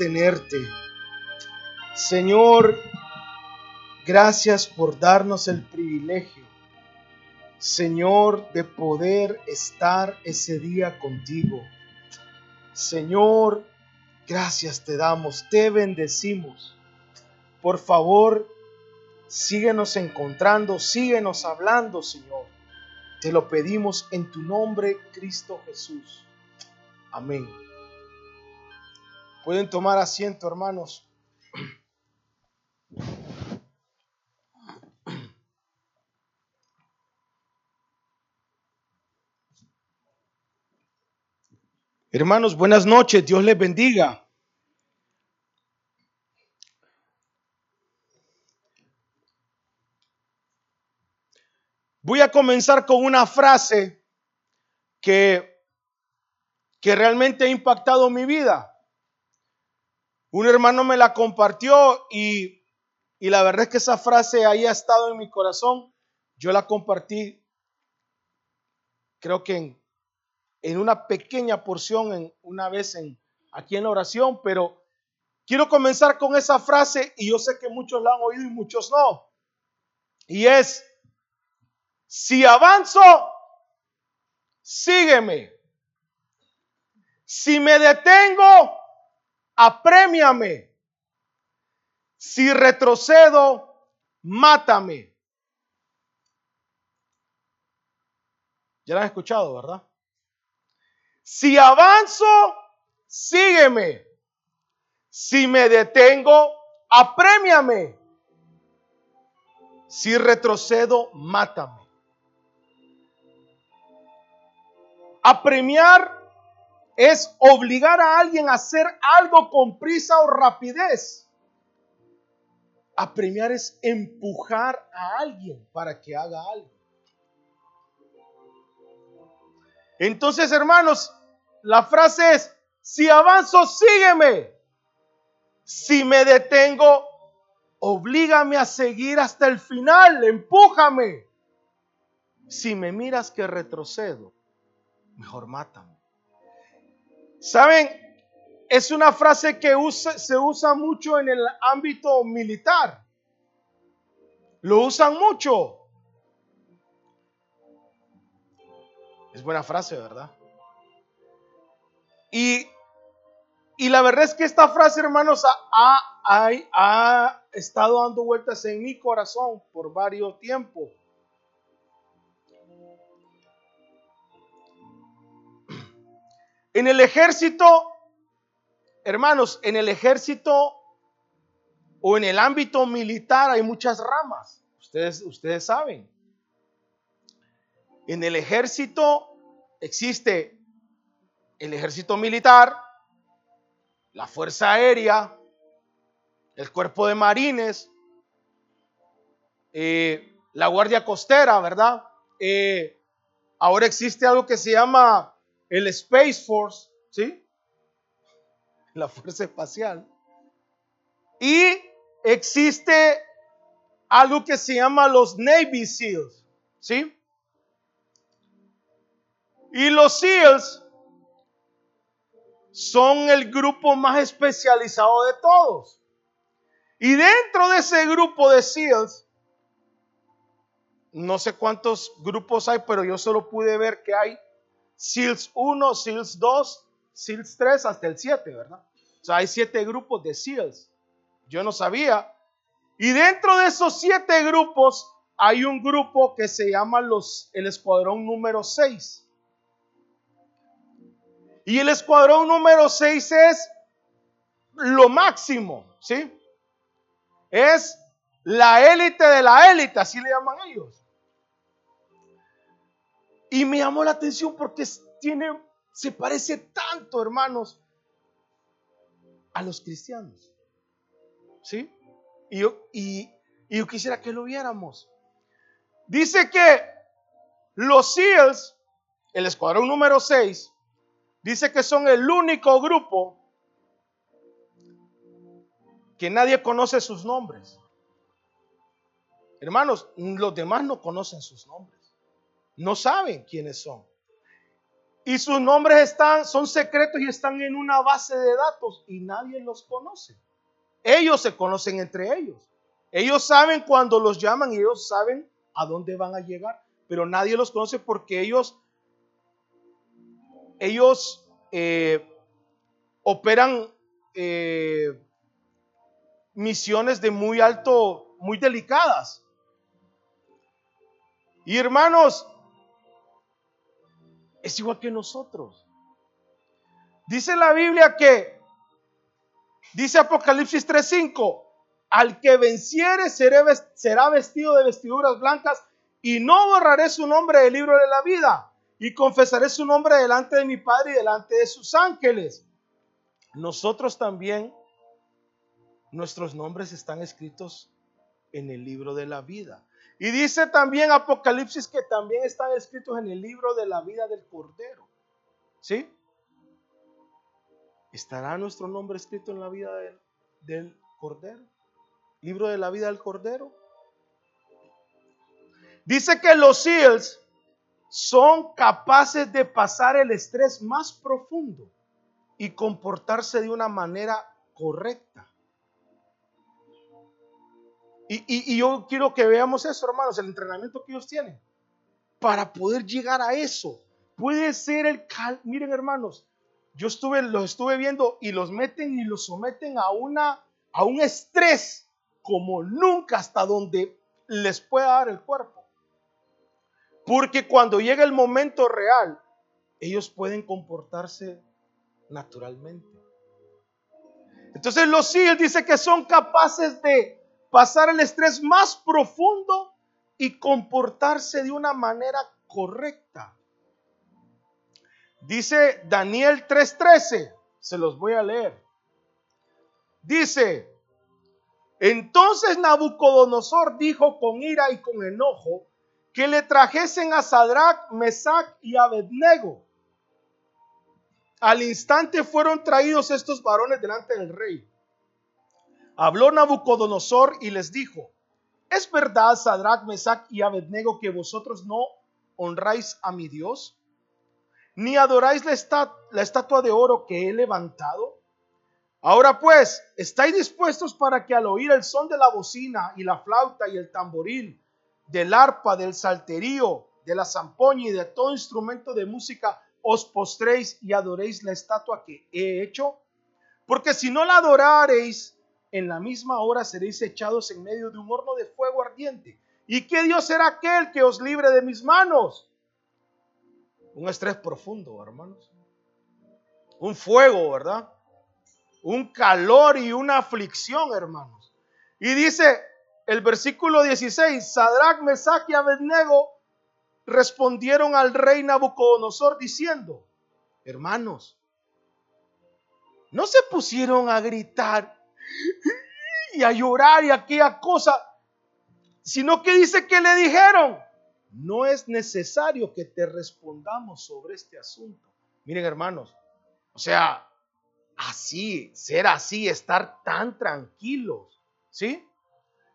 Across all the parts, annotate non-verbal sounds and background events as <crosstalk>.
tenerte. Señor, gracias por darnos el privilegio, Señor, de poder estar ese día contigo. Señor, gracias te damos, te bendecimos. Por favor, síguenos encontrando, síguenos hablando, Señor. Te lo pedimos en tu nombre, Cristo Jesús. Amén. Pueden tomar asiento, hermanos. Hermanos, buenas noches. Dios les bendiga. Voy a comenzar con una frase que, que realmente ha impactado mi vida. Un hermano me la compartió y, y la verdad es que esa frase ahí ha estado en mi corazón. Yo la compartí, creo que en, una pequeña porción, en, una vez en, aquí en la oración, pero quiero comenzar con esa frase y yo sé que muchos la han oído y muchos no. Y es, si avanzo, sígueme. Si me detengo, aprémiame. Si retrocedo, mátame. Ya la han escuchado, ¿verdad? Si avanzo, sígueme. Si me detengo, aprémiame. Si retrocedo, mátame. Apremiar es obligar a alguien a hacer algo con prisa o rapidez. Apremiar es empujar a alguien para que haga algo. Entonces, hermanos, la frase es, si avanzo, sígueme. Si me detengo, oblígame a seguir hasta el final, empújame. Si me miras que retrocedo, mejor mátame. ¿Saben? Es una frase que se usa mucho en el ámbito militar. Lo usan mucho. Es buena frase, ¿verdad? Y, y la verdad es que esta frase, hermanos, ha, ha, ha estado dando vueltas en mi corazón por varios tiempos. En el ejército, hermanos, en el ejército o en el ámbito militar hay muchas ramas. Ustedes, ustedes saben. En el ejército existe el ejército militar, la fuerza aérea, el cuerpo de marines, eh, la guardia costera, ¿verdad? Eh, ahora existe algo que se llama el Space Force, ¿sí? La Fuerza Espacial. Y existe algo que se llama los Navy SEALs, ¿sí? Y los SEALs son el grupo más especializado de todos. Y dentro de ese grupo de SEALs, no sé cuántos grupos hay, pero yo solo pude ver que hay SEALs 1, SEALs 2, SEALs 3 hasta el 7, ¿verdad? O sea, hay siete grupos de SEALs. Yo no sabía. Y dentro de esos siete grupos hay un grupo que se llama los, el escuadrón número 6. Y el escuadrón número 6 es lo máximo, ¿sí? Es la élite de la élite, así le llaman ellos. Y me llamó la atención porque tiene, se parece tanto, hermanos, a los cristianos. ¿Sí? Y yo, y, yo quisiera que lo viéramos. Dice que los SEALs, el escuadrón número 6, dice que son el único grupo que nadie conoce sus nombres. Hermanos, los demás no conocen sus nombres no saben quiénes son. Y sus nombres están, son secretos y están en una base de datos y nadie los conoce. Ellos se conocen entre ellos. Ellos saben cuando los llaman y ellos saben a dónde van a llegar, pero nadie los conoce porque ellos, ellos eh, operan eh, misiones de muy alto, muy delicadas. Y hermanos, es igual que nosotros. Dice la Biblia que, dice Apocalipsis 3:5, al que venciere será vestido de vestiduras blancas y no borraré su nombre del libro de la vida y confesaré su nombre delante de mi Padre y delante de sus ángeles. Nosotros también, nuestros nombres están escritos en el libro de la vida. Y dice también Apocalipsis que también están escritos en el libro de la vida del Cordero. ¿Sí? ¿Estará nuestro nombre escrito en la vida del, del Cordero? Libro de la vida del Cordero. Dice que los SEALs son capaces de pasar el estrés más profundo y comportarse de una manera correcta. Y, yo quiero que veamos eso, hermanos, el entrenamiento que ellos tienen. Para poder llegar a eso. Puede ser el cal. Miren, hermanos, yo estuve, los estuve viendo y los meten y los someten a, una, a un estrés como nunca hasta donde les pueda dar el cuerpo. Porque cuando llega el momento real, ellos pueden comportarse naturalmente. Entonces los SEAL dice que son capaces de pasar el estrés más profundo y comportarse de una manera correcta. Dice Daniel 3:13, se los voy a leer. Dice, entonces Nabucodonosor dijo con ira y con enojo que le trajesen a Sadrach, Mesach y Abednego. Al instante fueron traídos estos varones delante del rey. Habló Nabucodonosor y les dijo, ¿es verdad, Sadrach, Mesach y Abednego, que vosotros no honráis a mi Dios? ¿Ni adoráis la, la estatua de oro que he levantado? Ahora pues, ¿estáis dispuestos para que al oír el son de la bocina y la flauta y el tamboril, del arpa, del salterío, de la zampoña y de todo instrumento de música, os postréis y adoréis la estatua que he hecho? Porque si no la adorareis, en la misma hora seréis echados en medio de un horno de fuego ardiente. ¿Y qué Dios será aquel que os libre de mis manos? Un estrés profundo, hermanos. Un fuego, ¿verdad? Un calor y una aflicción, hermanos. Y dice el versículo 16, Sadrach, Mesach y Abednego respondieron al rey Nabucodonosor diciendo, hermanos, no se pusieron a gritar y a llorar y aquella cosa, sino que dice que le dijeron, no es necesario que te respondamos sobre este asunto. Miren hermanos, o sea, así, ser así, estar tan tranquilos, ¿sí?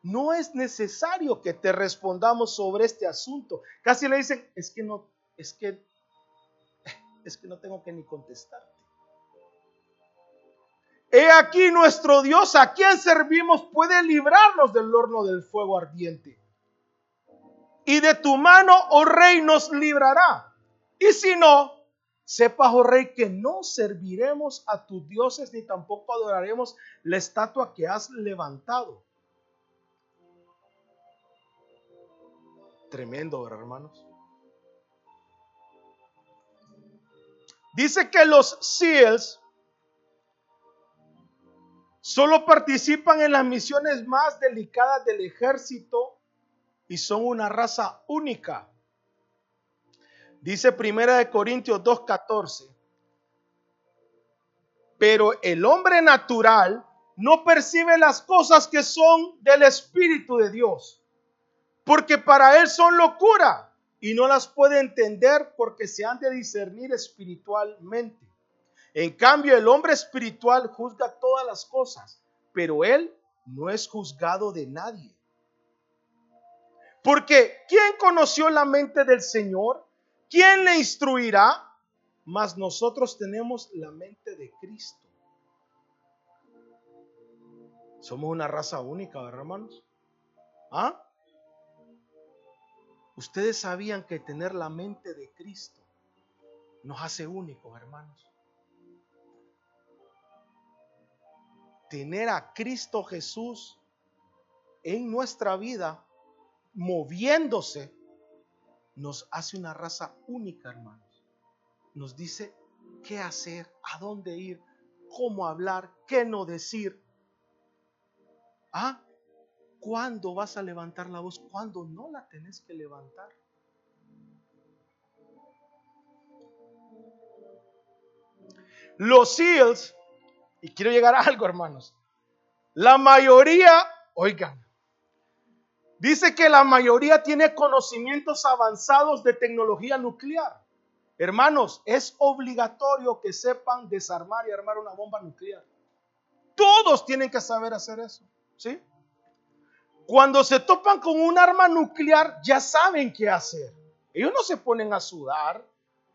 No es necesario que te respondamos sobre este asunto. Casi le dicen, es que no, es que, es que no tengo que ni contestar. He aquí nuestro Dios, a quien servimos, puede librarnos del horno del fuego ardiente. Y de tu mano, oh rey, nos librará. Y si no, sepas, oh rey, que no serviremos a tus dioses ni tampoco adoraremos la estatua que has levantado. Tremendo, hermanos? Dice que los SEALs Solo participan en las misiones más delicadas del ejército y son una raza única. Dice Primera de Corintios 2:14. Pero el hombre natural no percibe las cosas que son del espíritu de Dios, porque para él son locura y no las puede entender porque se han de discernir espiritualmente. En cambio, el hombre espiritual juzga todas las cosas, pero él no es juzgado de nadie. Porque ¿quién conoció la mente del Señor? ¿Quién le instruirá? mas nosotros tenemos la mente de Cristo. Somos una raza única, ¿verdad, hermanos? ¿Ah? Ustedes sabían que tener la mente de Cristo nos hace únicos, hermanos. Tener a Cristo Jesús en nuestra vida, moviéndose, nos hace una raza única, hermanos. Nos dice qué hacer, a dónde ir, cómo hablar, qué no decir. ¿Ah? ¿Cuándo vas a levantar la voz? ¿Cuándo no la tenés que levantar? Los SEALs, y quiero llegar a algo, hermanos. La mayoría, oigan, dice que la mayoría tiene conocimientos avanzados de tecnología nuclear. Hermanos, es obligatorio que sepan desarmar y armar una bomba nuclear. Todos tienen que saber hacer eso, ¿sí? Cuando se topan con un arma nuclear, ya saben qué hacer. Ellos no se ponen a sudar,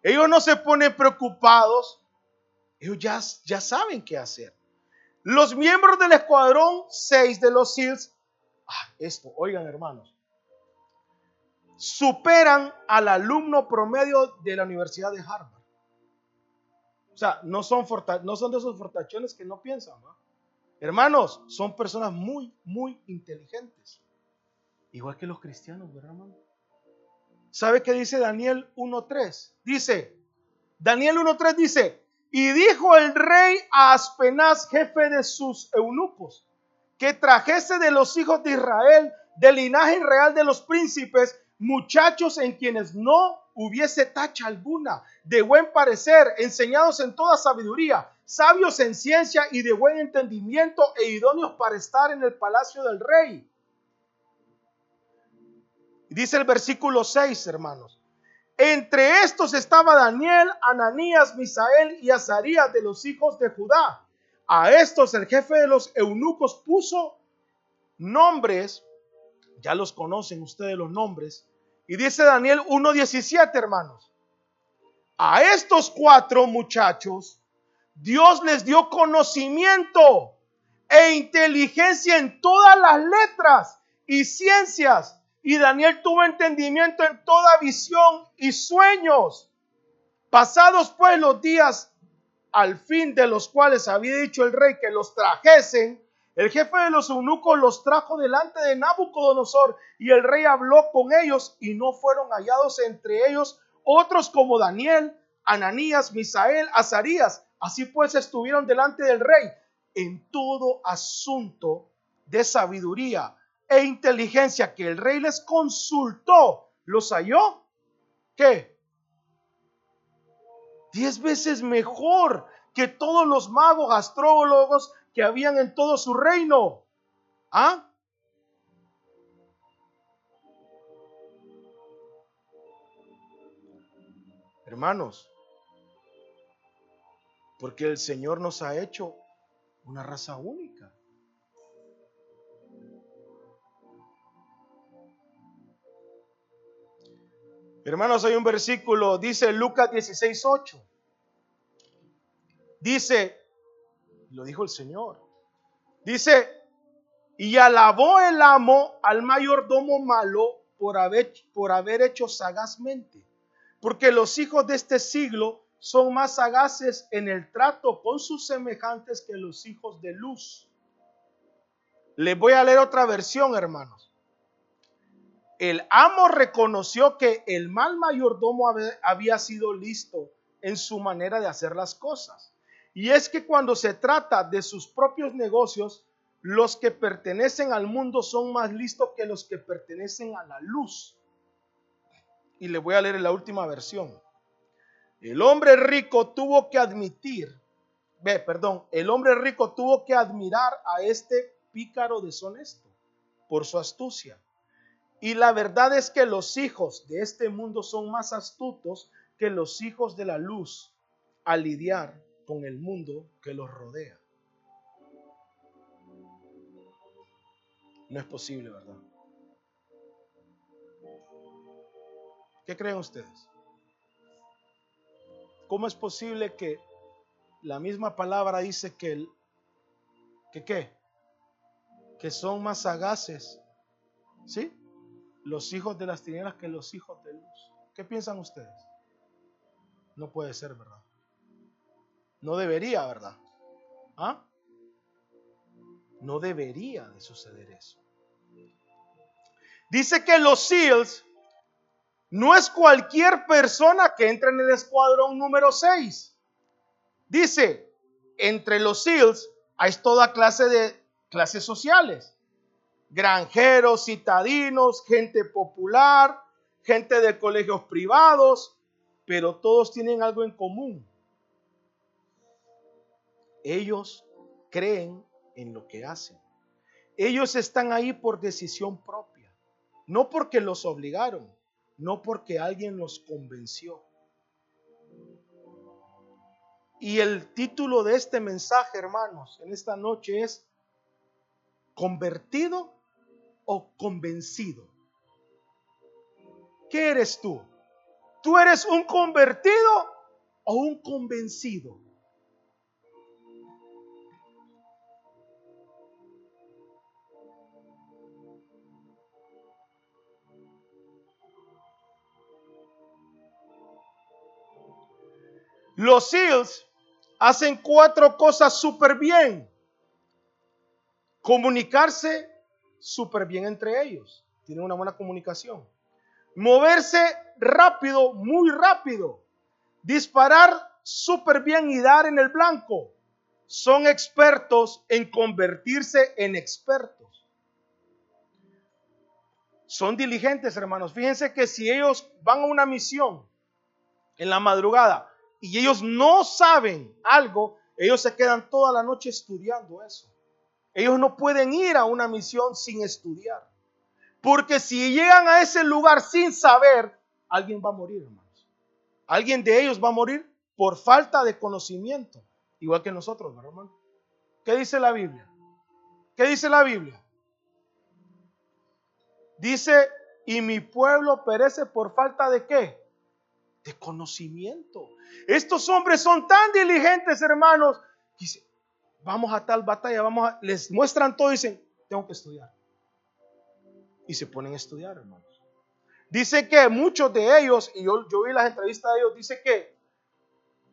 ellos no se ponen preocupados, ellos ya, ya saben qué hacer. Los miembros del escuadrón 6 de los SEALs, ah, esto, oigan hermanos, superan al alumno promedio de la Universidad de Harvard. O sea, no son, no son de esos fortachones que no piensan. ¿no? Hermanos, son personas muy, muy inteligentes. Igual que los cristianos, ¿verdad, hermano? ¿Sabe qué dice Daniel 1.3? Dice, Daniel 1.3 dice, y dijo el rey a Aspenaz, jefe de sus eunucos, que trajese de los hijos de Israel, del linaje real de los príncipes, muchachos en quienes no hubiese tacha alguna, de buen parecer, enseñados en toda sabiduría, sabios en ciencia y de buen entendimiento e idóneos para estar en el palacio del rey. Dice el versículo 6, hermanos. Entre estos estaba Daniel, Ananías, Misael y Azarías de los hijos de Judá. A estos el jefe de los eunucos puso nombres, ya los conocen ustedes los nombres, y dice Daniel 1.17, hermanos. A estos cuatro muchachos Dios les dio conocimiento e inteligencia en todas las letras y ciencias. Y Daniel tuvo entendimiento en toda visión y sueños. Pasados pues los días al fin de los cuales había dicho el rey que los trajesen, el jefe de los eunucos los trajo delante de Nabucodonosor y el rey habló con ellos y no fueron hallados entre ellos otros como Daniel, Ananías, Misael, Azarías, Así pues estuvieron delante del rey en todo asunto de sabiduría e inteligencia que el rey les consultó. ¿Los halló? ¿Qué? Diez veces mejor que todos los magos, astrólogos que habían en todo su reino. ¿Ah? Hermanos, porque el Señor nos ha hecho una raza única. Hermanos, hay un versículo, dice Lucas 16:8. Dice, lo dijo el Señor. Dice, y alabó el amo al mayordomo malo por haber, por haber hecho sagazmente, porque los hijos de este siglo son más sagaces en el trato con sus semejantes que los hijos de luz. Les voy a leer otra versión, hermanos. El amo reconoció que el mal mayordomo había sido listo en su manera de hacer las cosas. Y es que cuando se trata de sus propios negocios, los que pertenecen al mundo son más listos que los que pertenecen a la luz. Y le voy a leer la última versión. El hombre rico tuvo que admitir, ve, perdón, el hombre rico tuvo que admirar a este pícaro deshonesto por su astucia. Y la verdad es que los hijos de este mundo son más astutos que los hijos de la luz al lidiar con el mundo que los rodea. No es posible, ¿verdad? ¿Qué creen ustedes? ¿cómo es posible que la misma palabra dice que, el, que qué? Que son más sagaces, ¿sí? Los hijos de las tinieblas que los hijos de luz. ¿Qué piensan ustedes? No puede ser, ¿verdad? No debería, ¿verdad? ¿Ah? No debería de suceder eso. Dice que los SEALs no es cualquier persona que entra en el escuadrón número 6. Dice, entre los SEALs hay toda clase de clases sociales. Granjeros, citadinos, gente popular, gente de colegios privados, pero todos tienen algo en común. Ellos creen en lo que hacen. Ellos están ahí por decisión propia, no porque los obligaron no porque alguien los convenció. Y el título de este mensaje, hermanos, en esta noche es ¿convertido o convencido? ¿Qué eres tú? ¿Tú eres un convertido o un convencido? Los SEALs hacen cuatro cosas súper bien. Comunicarse súper bien entre ellos. Tienen una buena comunicación. Moverse rápido, muy rápido. Disparar súper bien y dar en el blanco. Son expertos en convertirse en expertos. Son diligentes, hermanos. Fíjense que si ellos van a una misión en la madrugada y ellos no saben algo, ellos se quedan toda la noche estudiando eso. Ellos no pueden ir a una misión sin estudiar. Porque si llegan a ese lugar sin saber, alguien va a morir, hermanos. Alguien de ellos va a morir por falta de conocimiento. Igual que nosotros, ¿verdad, hermano? ¿Qué dice la Biblia? ¿Qué dice la Biblia? Dice, y mi pueblo perece por falta de qué? de conocimiento. Estos hombres son tan diligentes, hermanos. Dice, vamos a tal batalla, vamos a, les muestran todo y dicen, tengo que estudiar. Y se ponen a estudiar, hermanos. Dice que muchos de ellos, y yo, yo vi las entrevistas de ellos, dice que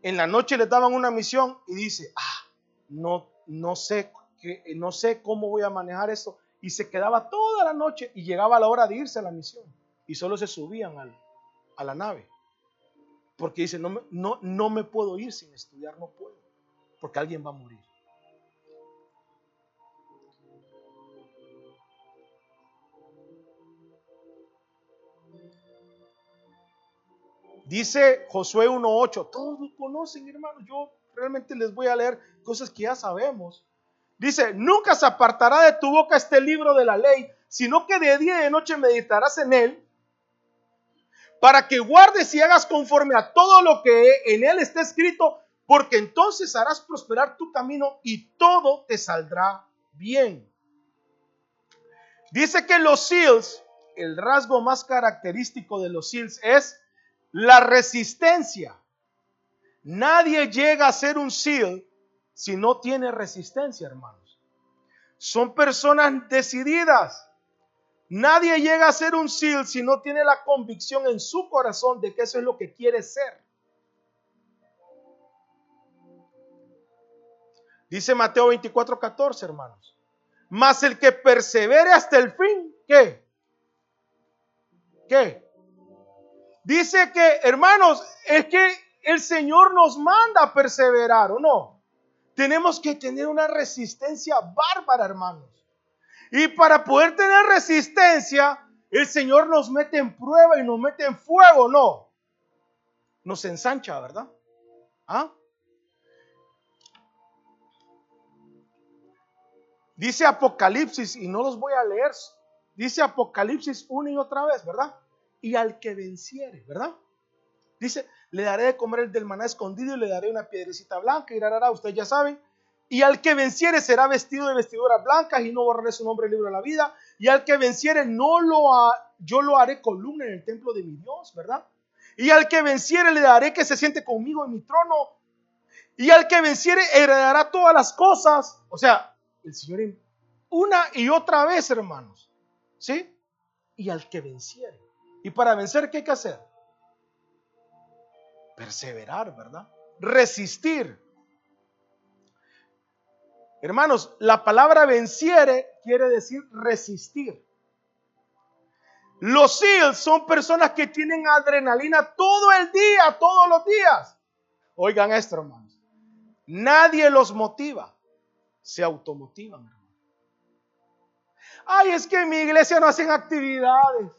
en la noche les daban una misión y dice, ah, no, no sé, que, no sé cómo voy a manejar esto. Y se quedaba toda la noche y llegaba la hora de irse a la misión. Y solo se subían a la nave. Porque dice, no, no, no me puedo ir sin estudiar, no puedo. Porque alguien va a morir. Dice Josué 1.8, todos lo conocen, hermanos. Yo realmente les voy a leer cosas que ya sabemos. Dice, nunca se apartará de tu boca este libro de la ley, sino que de día y de noche meditarás en él para que guardes y hagas conforme a todo lo que en él está escrito, porque entonces harás prosperar tu camino y todo te saldrá bien. Dice que los SEALs, el rasgo más característico de los SEALs es la resistencia. Nadie llega a ser un SEAL si no tiene resistencia, hermanos. Son personas decididas. Nadie llega a ser un SEAL si no tiene la convicción en su corazón de que eso es lo que quiere ser. Dice Mateo 24, 14, hermanos. Mas el que persevere hasta el fin, ¿qué? ¿Qué? Dice que, hermanos, es que el Señor nos manda a perseverar, ¿o no? Tenemos que tener una resistencia bárbara, hermanos. Y para poder tener resistencia, el Señor nos mete en prueba y nos mete en fuego, no. Nos ensancha, ¿verdad? ¿Ah? Dice Apocalipsis, y no los voy a leer, dice Apocalipsis una y otra vez, ¿verdad? Y al que venciere, ¿verdad? Dice, le daré de comer el del maná escondido y le daré una piedrecita blanca y rarará, ustedes ya saben, y al que venciere será vestido de vestiduras blancas y no borraré su nombre del libro de la vida. Y al que venciere no lo yo lo haré columna en el templo de mi Dios, ¿verdad? Y al que venciere le daré que se siente conmigo en mi trono. Y al que venciere heredará todas las cosas. O sea, el Señor una y otra vez, hermanos. ¿Sí? Y al que venciere. Y para vencer, ¿qué hay que hacer? Perseverar, ¿verdad? Resistir. Hermanos, la palabra venciere quiere decir resistir. Los SEALs son personas que tienen adrenalina todo el día, todos los días. Oigan esto, hermanos. Nadie los motiva, se automotivan, hermanos. Ay, es que en mi iglesia no hacen actividades.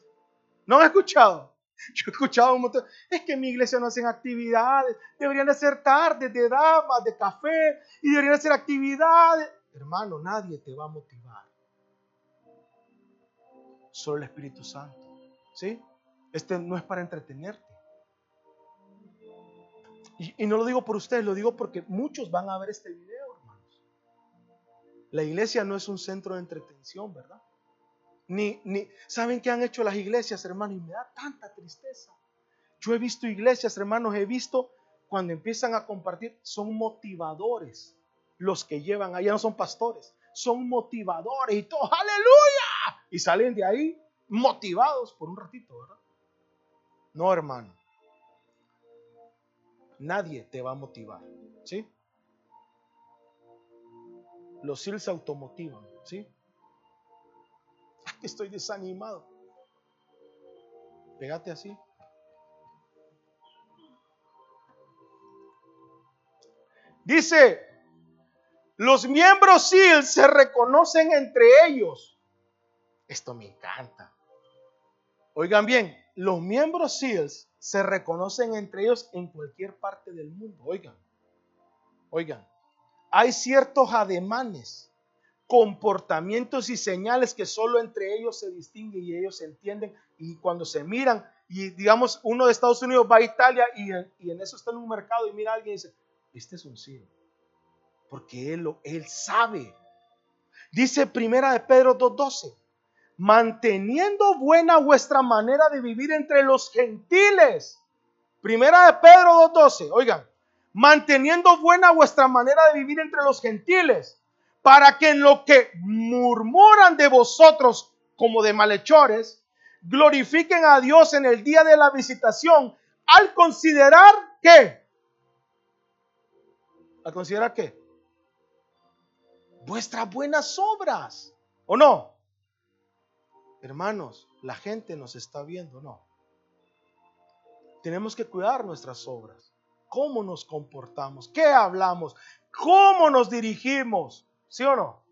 ¿No han escuchado? Yo he escuchado un montón. Es que en mi iglesia no hacen actividades. Deberían de ser tardes de damas, de café. Y deberían de ser actividades. Hermano, nadie te va a motivar. Solo el Espíritu Santo. ¿Sí? Este no es para entretenerte. Y, y no lo digo por ustedes, lo digo porque muchos van a ver este video, hermanos. La iglesia no es un centro de entretención, ¿verdad? Ni, ni, ¿saben qué han hecho las iglesias, hermanos? Y me da tanta tristeza. Yo he visto iglesias, hermanos, he visto cuando empiezan a compartir, son motivadores los que llevan, allá no son pastores, son motivadores y todo, aleluya. Y salen de ahí motivados por un ratito, ¿verdad? No, hermano. Nadie te va a motivar, ¿sí? Los SIL se automotivan, ¿sí? <laughs> Estoy desanimado. Pégate así. Dice, los miembros SEAL se reconocen entre ellos. Esto me encanta. Oigan bien, los miembros SEALs se reconocen entre ellos en cualquier parte del mundo. Oigan, oigan, hay ciertos ademanes comportamientos y señales que solo entre ellos se distinguen y ellos se entienden y cuando se miran y digamos uno de Estados Unidos va a Italia y, en eso está en un mercado y mira a alguien y dice, este es un cielo, porque él, lo, él sabe. Dice primera de Pedro 2.12, manteniendo buena vuestra manera de vivir entre los gentiles. Primera de Pedro 2.12, oigan, manteniendo buena vuestra manera de vivir entre los gentiles para que en lo que murmuran de vosotros como de malhechores, glorifiquen a Dios en el día de la visitación, al considerar que, al considerar que, vuestras buenas obras, ¿o no? Hermanos, la gente nos está viendo, ¿no? Tenemos que cuidar nuestras obras. ¿Cómo nos comportamos? ¿Qué hablamos? ¿Cómo nos dirigimos? ¿Sí o no?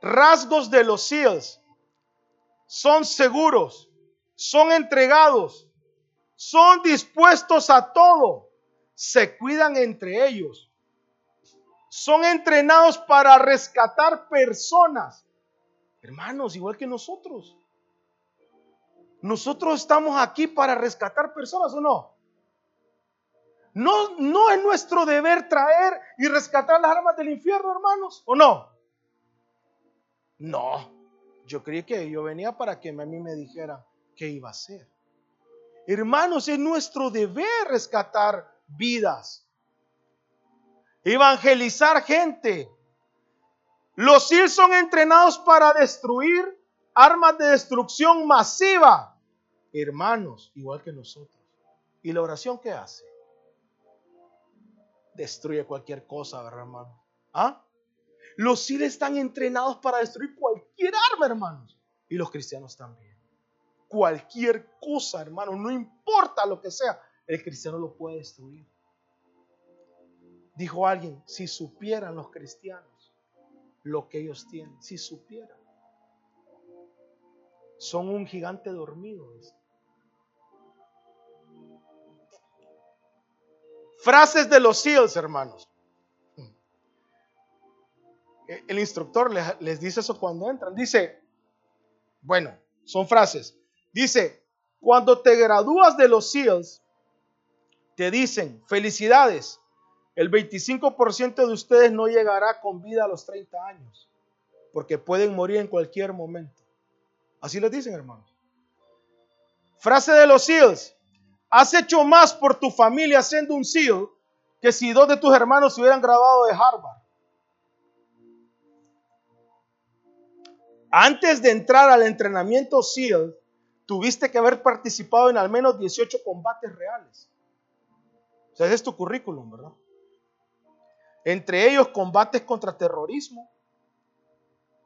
Rasgos de los SEALs son seguros, son entregados, son dispuestos a todo, se cuidan entre ellos, son entrenados para rescatar personas. Hermanos, igual que nosotros. Nosotros estamos aquí para rescatar personas o no? No, no es nuestro deber traer y rescatar las armas del infierno, hermanos, ¿o no? No, yo creí que yo venía para que a mí me dijera qué iba a hacer. Hermanos, es nuestro deber rescatar vidas, evangelizar gente. Los SEAL son entrenados para destruir armas de destrucción masiva. Hermanos, igual que nosotros. ¿Y la oración qué hace? Destruye cualquier cosa, ¿verdad, hermano? ¿Ah? Los SIL están entrenados para destruir cualquier arma, hermanos. Y los cristianos también. Cualquier cosa, hermano, no importa lo que sea, el cristiano lo puede destruir. Dijo alguien, si supieran los cristianos lo que ellos tienen, si supieran. Son un gigante dormido. Frases de los SEALs, hermanos. El instructor les, dice eso cuando entran. Dice, bueno, son frases. Dice, cuando te gradúas de los SEALs, te dicen, felicidades, el 25% de ustedes no llegará con vida a los 30 años. porque pueden morir en cualquier momento. Así les dicen, hermanos. Frase de los SEALs. Has hecho más por tu familia siendo un SEAL que si dos de tus hermanos se hubieran graduado de Harvard. Antes de entrar al entrenamiento SEAL, tuviste que haber participado en al menos 18 combates reales. O sea, ese es tu currículum, ¿verdad? Entre ellos combates contra terrorismo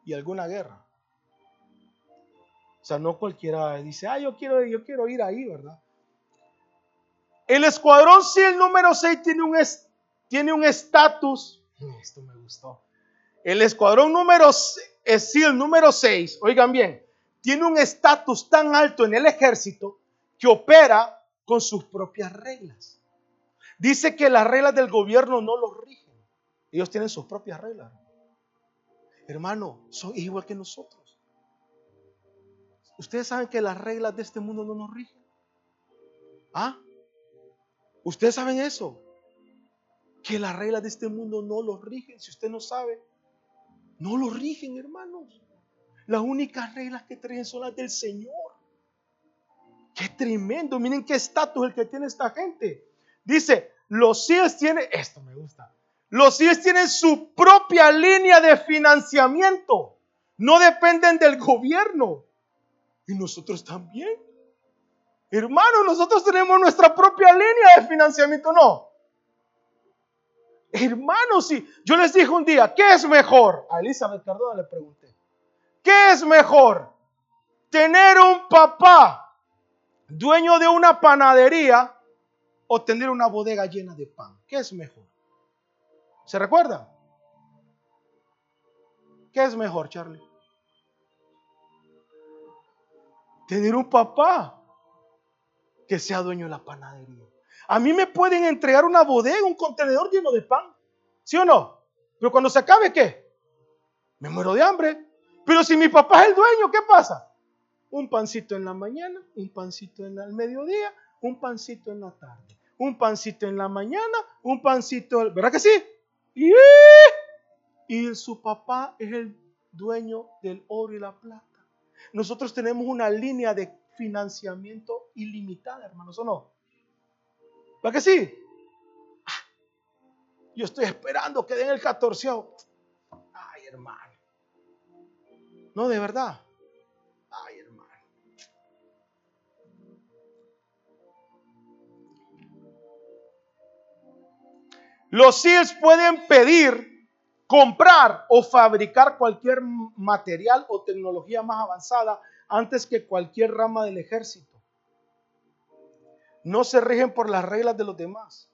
y alguna guerra. O sea, no cualquiera dice, ah, yo quiero, yo quiero ir ahí, ¿verdad? El escuadrón SEAL número 6 tiene un tiene un estatus. Esto me gustó. El escuadrón número SEAL número 6, oigan bien, tiene un estatus tan alto en el ejército que opera con sus propias reglas. Dice que las reglas del gobierno no los rigen. Ellos tienen sus propias reglas. Hermano, son igual que nosotros. Ustedes saben que las reglas de este mundo no nos rigen. ¿Ah? Ustedes saben eso. Que las reglas de este mundo no los rigen. Si usted no sabe, no los rigen, hermanos. Las únicas reglas que traen son las del Señor. Qué tremendo. Miren qué estatus el que tiene esta gente. Dice, los CIES tienen, esto me gusta, los CIES tienen su propia línea de financiamiento. No dependen del gobierno. Y nosotros también. Hermano, nosotros tenemos nuestra propia línea de financiamiento, ¿no? Hermanos, si yo les dije un día, ¿qué es mejor? A Elizabeth Cardona le pregunté, ¿qué es mejor? ¿Tener un papá dueño de una panadería o tener una bodega llena de pan? ¿Qué es mejor? ¿Se recuerda? ¿Qué es mejor, Charlie? tener un papá que sea dueño de la panadería. A mí me pueden entregar una bodega, un contenedor lleno de pan. ¿Sí o no? Pero cuando se acabe, ¿qué? Me muero de hambre. Pero si mi papá es el dueño, ¿qué pasa? Un pancito en la mañana, un pancito en el mediodía, un pancito en la tarde, un pancito en la mañana, un pancito, ¿verdad que sí? Y, y su papá es el dueño del oro y la plata. Nosotros tenemos una línea de financiamiento ilimitada, hermanos, ¿o no? ¿Para que sí? Ah, yo estoy esperando que den el 14. Ay, hermano. No, de verdad. Ay, hermano. Los SEALs pueden pedir comprar o fabricar cualquier material o tecnología más avanzada antes que cualquier rama del ejército. No se rigen por las reglas de los demás.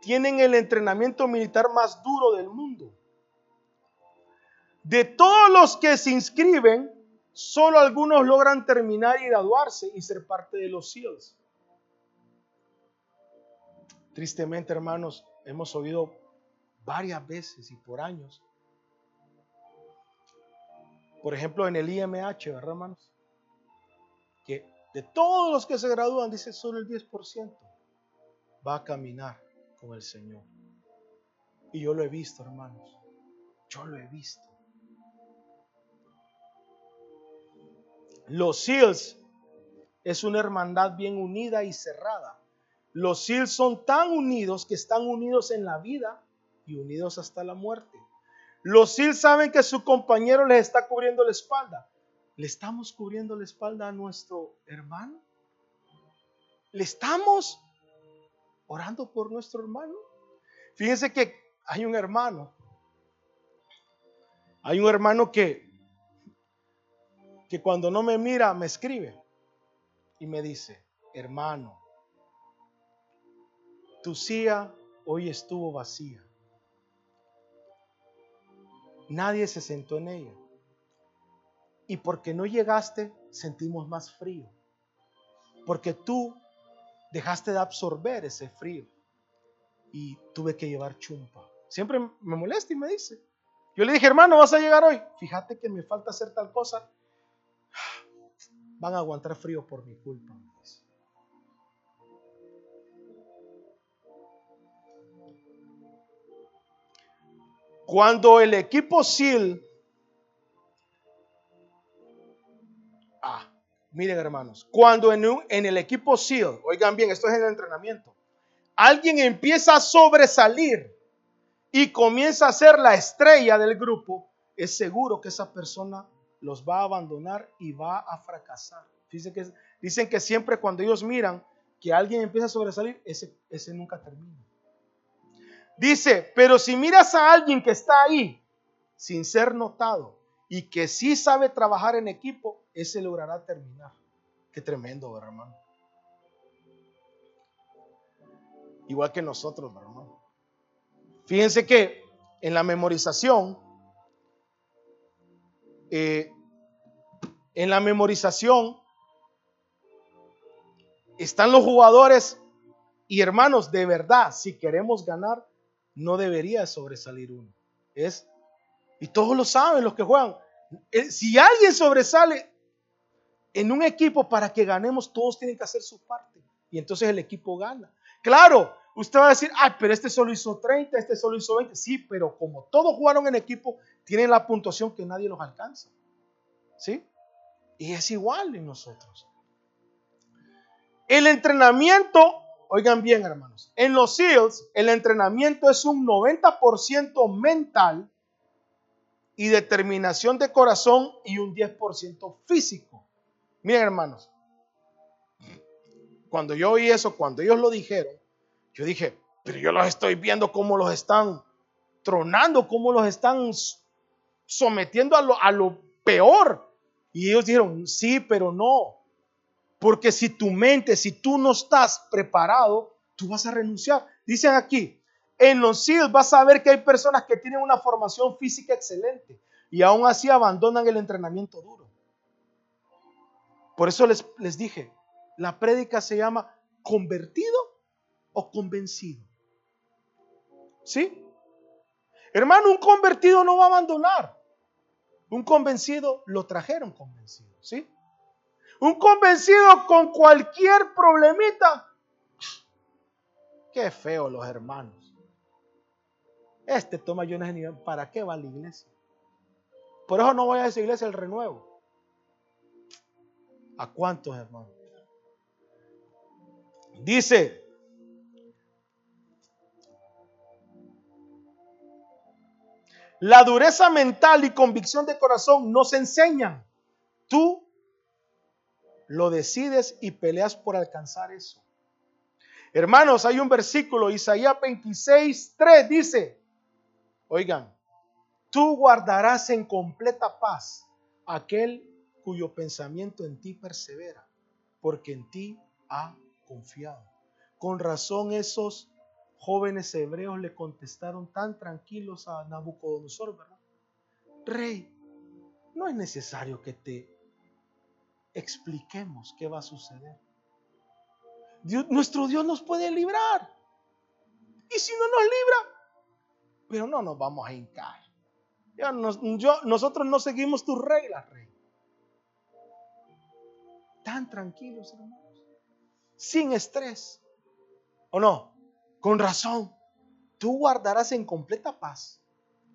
Tienen el entrenamiento militar más duro del mundo. De todos los que se inscriben, solo algunos logran terminar y graduarse y ser parte de los SEALs. Tristemente, hermanos, hemos oído varias veces y por años. Por ejemplo, en el IMH, ¿verdad, hermanos? Que de todos los que se gradúan, dice solo el 10% va a caminar con el Señor. Y yo lo he visto, hermanos. Yo lo he visto. Los SEALs es una hermandad bien unida y cerrada. Los SEALs son tan unidos que están unidos en la vida y unidos hasta la muerte. Los SIL saben que su compañero les está cubriendo la espalda. ¿Le estamos cubriendo la espalda a nuestro hermano? ¿Le estamos orando por nuestro hermano? Fíjense que hay un hermano. Hay un hermano que que cuando no me mira me escribe y me dice, hermano, tu silla hoy estuvo vacía. Nadie se sentó en ella. Y porque no llegaste, sentimos más frío. Porque tú dejaste de absorber ese frío. Y tuve que llevar chumpa. Siempre me molesta y me dice. Yo le dije, hermano, vas a llegar hoy. Fíjate que me falta hacer tal cosa. Van a aguantar frío por mi culpa. Cuando el equipo SEAL... Ah, miren hermanos, cuando en, un, en el equipo SEAL, oigan bien, esto es en el entrenamiento, alguien empieza a sobresalir y comienza a ser la estrella del grupo, es seguro que esa persona los va a abandonar y va a fracasar. Dicen que, siempre cuando ellos miran que alguien empieza a sobresalir, ese nunca termina. Dice, pero si miras a alguien que está ahí sin ser notado y que sí sabe trabajar en equipo, ese logrará terminar. Qué tremendo, hermano. Igual que nosotros, hermano. Fíjense que en la memorización, eh, en la memorización están los jugadores y hermanos, de verdad, si queremos ganar, no debería sobresalir uno. Es, y todos lo saben los que juegan. Eh, si alguien sobresale en un equipo para que ganemos, todos tienen que hacer su parte. Y entonces el equipo gana. Claro, usted va a decir, ah, pero este solo hizo 30, este solo hizo 20. Sí, pero como todos jugaron en equipo, tienen la puntuación que nadie los alcanza. ¿Sí? Y es igual en nosotros. El entrenamiento, oigan bien hermanos, en los SEALs el entrenamiento es un 90% mental y determinación de corazón y un 10% físico. Miren hermanos, cuando yo oí eso, cuando ellos lo dijeron, yo dije, pero yo los estoy viendo cómo los están tronando, cómo los están sometiendo a lo, a lo peor. Y ellos dijeron, sí, pero no. Porque si tu mente, si tú no estás preparado, tú vas a renunciar. Dicen aquí, en los SEALs vas a ver que hay personas que tienen una formación física excelente y aún así abandonan el entrenamiento duro. Por eso les, les dije, la prédica se llama convertido o convencido. ¿Sí? Hermano, un convertido no va a abandonar. Un convencido lo trajeron convencido. ¿Sí? Un convencido con cualquier problemita. Qué feo los hermanos. Este toma yo no ¿para qué va a la iglesia? Por eso no voy a esa iglesia el renuevo. ¿A cuántos hermanos? Dice, la dureza mental y convicción de corazón nos enseñan. Tú lo decides y peleas por alcanzar eso. Hermanos, hay un versículo, Isaías 26, 3 dice, oigan, tú guardarás en completa paz aquel cuyo pensamiento en ti persevera, porque en ti ha confiado. Con razón esos jóvenes hebreos le contestaron tan tranquilos a Nabucodonosor, ¿verdad? Rey, no es necesario que te expliquemos qué va a suceder. nuestro Dios nos puede librar. Y si no nos libra, pero no nos vamos a hincar. Ya nosotros no seguimos tus reglas, rey. Tan tranquilos, hermanos. Sin estrés. ¿O no? Con razón. Tú guardarás en completa paz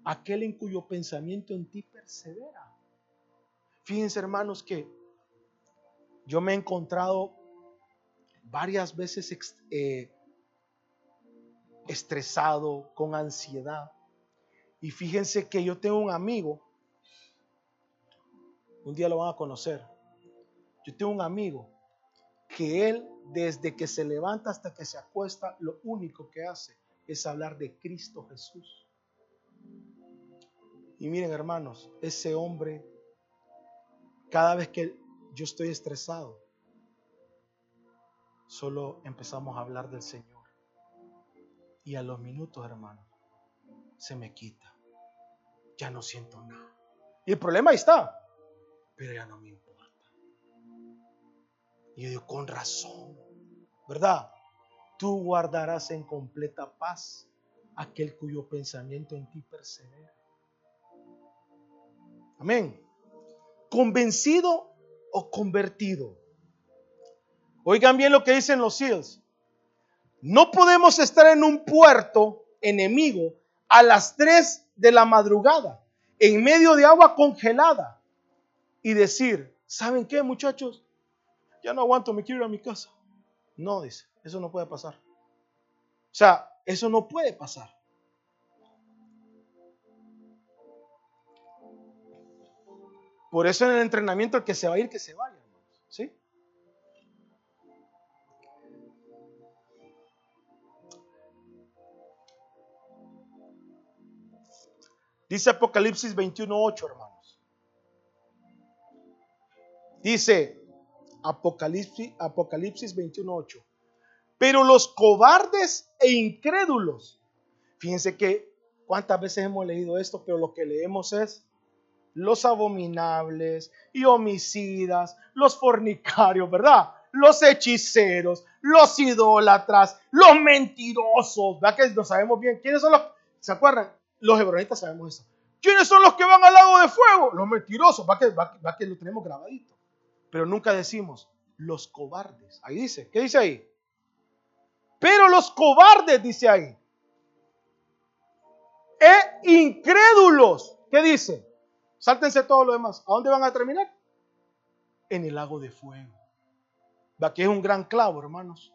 aquel en cuyo pensamiento en ti persevera. Fíjense, hermanos, que yo me he encontrado varias veces eh, estresado, con ansiedad. Y fíjense que yo tengo un amigo, un día lo van a conocer. Yo tengo un amigo que él, desde que se levanta hasta que se acuesta, lo único que hace es hablar de Cristo Jesús. Y miren hermanos, ese hombre, cada vez que yo estoy estresado. Solo empezamos a hablar del Señor. Y a los minutos, hermano, se me quita. Ya no siento nada. Y el problema ahí está. Pero ya no me importa. Y yo digo, con razón, ¿verdad? Tú guardarás en completa paz aquel cuyo pensamiento en ti persevera. Amén. Convencido o convertido. Oigan bien lo que dicen los SEALs. No podemos estar en un puerto enemigo a las 3 de la madrugada, en medio de agua congelada, y decir, ¿saben qué muchachos? ya no aguanto, me quiero ir a mi casa. No, dice, eso no puede pasar. O sea, eso no puede pasar. Por eso en el entrenamiento el que se va a ir, que se vaya, ¿Sí? Dice Apocalipsis 21.8, hermanos. Dice Apocalipsis, Apocalipsis 21.8. Pero los cobardes e incrédulos. Fíjense que cuántas veces hemos leído esto, pero lo que leemos es los abominables y homicidas, los fornicarios, ¿verdad? Los hechiceros, los idólatras, los mentirosos, ¿verdad que no sabemos bien quiénes son los? ¿Se acuerdan? Los hebreonitas sabemos eso. ¿Quiénes son los que van al lago de fuego? Los mentirosos, va que, va, que lo tenemos grabadito. Pero nunca decimos los cobardes. Ahí dice, ¿qué dice ahí? Pero los cobardes, dice ahí. E incrédulos, ¿qué dice? Sáltense todo lo demás. ¿A dónde van a terminar? En el lago de fuego. Va que es un gran clavo, hermanos.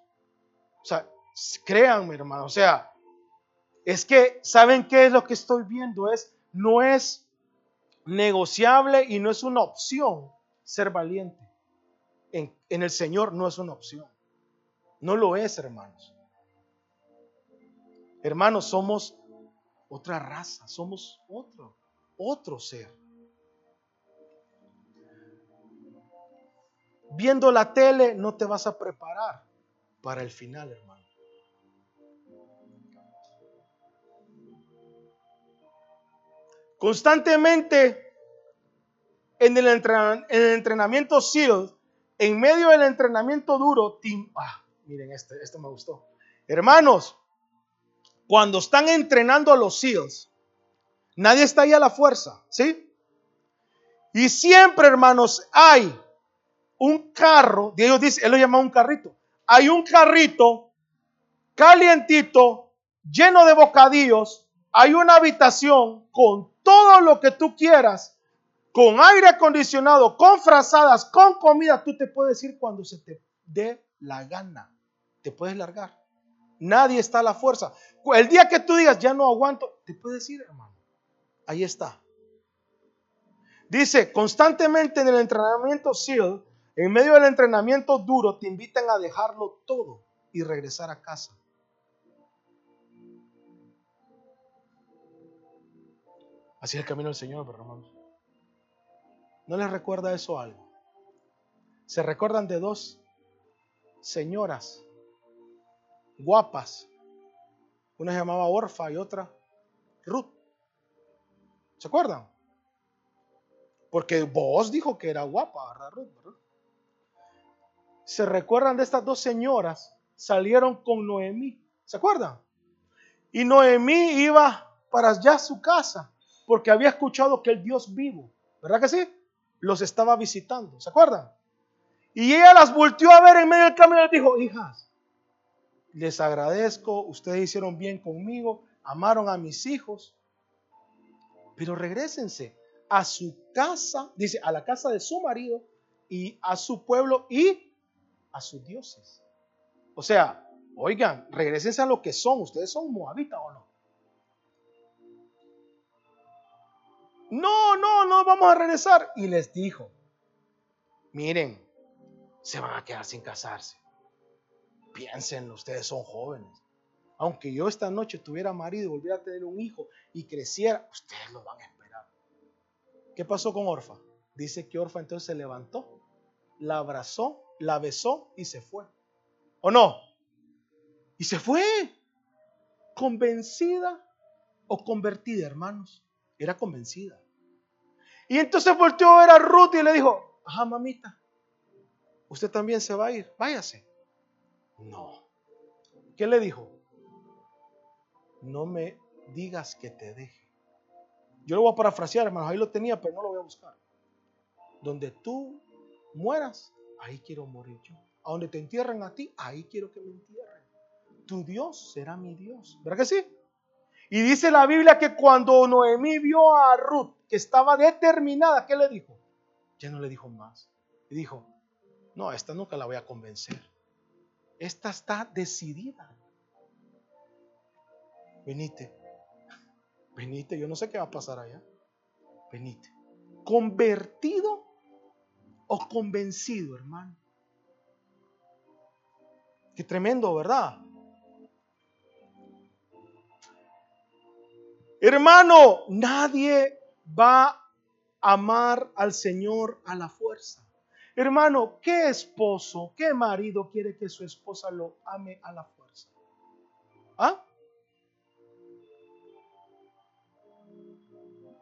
O sea, créanme, hermanos. O sea, es que, ¿saben qué es lo que estoy viendo? Es, no es negociable y no es una opción ser valiente. En, en el Señor no es una opción. No lo es, hermanos. Hermanos, somos otra raza, somos otro, otro ser. Viendo la tele no te vas a preparar para el final, hermano. Constantemente en el, entrenamiento SEAL, en medio del entrenamiento duro, ah, miren este, este me gustó. Hermanos, cuando están entrenando a los SEALs, nadie está ahí a la fuerza, ¿sí? Y siempre, hermanos, hay un carro, Dios dice, él lo llama un carrito. Hay un carrito calientito, lleno de bocadillos, hay una habitación con todo lo que tú quieras, con aire acondicionado, con frazadas, con comida, tú te puedes ir cuando se te dé la gana. Te puedes largar. Nadie está a la fuerza. El día que tú digas, ya no aguanto, te puedes ir, hermano. Ahí está. Dice, constantemente en el entrenamiento SEAL, en medio del entrenamiento duro te invitan a dejarlo todo y regresar a casa. Así es el camino del Señor, hermanos. ¿No les recuerda eso algo? Se recuerdan de dos señoras guapas. Una se llamaba Orfa y otra Ruth. ¿Se acuerdan? Porque vos dijo que era guapa, ¿verdad, Ruth? ¿verdad? Se recuerdan de estas dos señoras, salieron con Noemí. ¿Se acuerdan? Y Noemí iba para allá su casa porque había escuchado que el Dios vivo, ¿verdad que sí? Los estaba visitando. ¿Se acuerdan? Y ella las volteó a ver en medio del camino y les dijo, hijas, les agradezco, ustedes hicieron bien conmigo, amaron a mis hijos, pero regresense a su casa, dice, a la casa de su marido y a su pueblo y a sus dioses. O sea, oigan, regresense a lo que son. Ustedes son moabitas o no. No, no, no, vamos a regresar. Y les dijo, miren, se van a quedar sin casarse. Piensen, ustedes son jóvenes. Aunque yo esta noche tuviera marido y volviera a tener un hijo y creciera, ustedes lo van a esperar. ¿Qué pasó con Orfa? Dice que Orfa entonces se levantó, la abrazó la besó y se fue. ¿O no? Y se fue. Convencida o convertida, hermanos. Era convencida. Y entonces volteó a ver a Ruth y le dijo, ajá, mamita, usted también se va a ir, váyase. No. ¿Qué le dijo? No me digas que te deje. Yo lo voy a parafrasear, hermanos, ahí lo tenía, pero no lo voy a buscar. Donde tú mueras, ahí quiero morir yo. A donde te entierran a ti, ahí quiero que me entierren. Tu Dios será mi Dios. ¿Verdad que sí? Y dice la Biblia que cuando Noemí vio a Ruth que estaba determinada, ¿qué le dijo? Ya no le dijo más. Le dijo, No, esta nunca la voy a convencer. Esta está decidida. Venite. Venite, yo no sé qué va a pasar allá. Venite. ¿Convertido o convencido, hermano? Qué tremendo, ¿verdad? Hermano, nadie va a amar al Señor a la fuerza. Hermano, ¿qué esposo, qué marido quiere que su esposa lo ame a la fuerza? ¿Ah?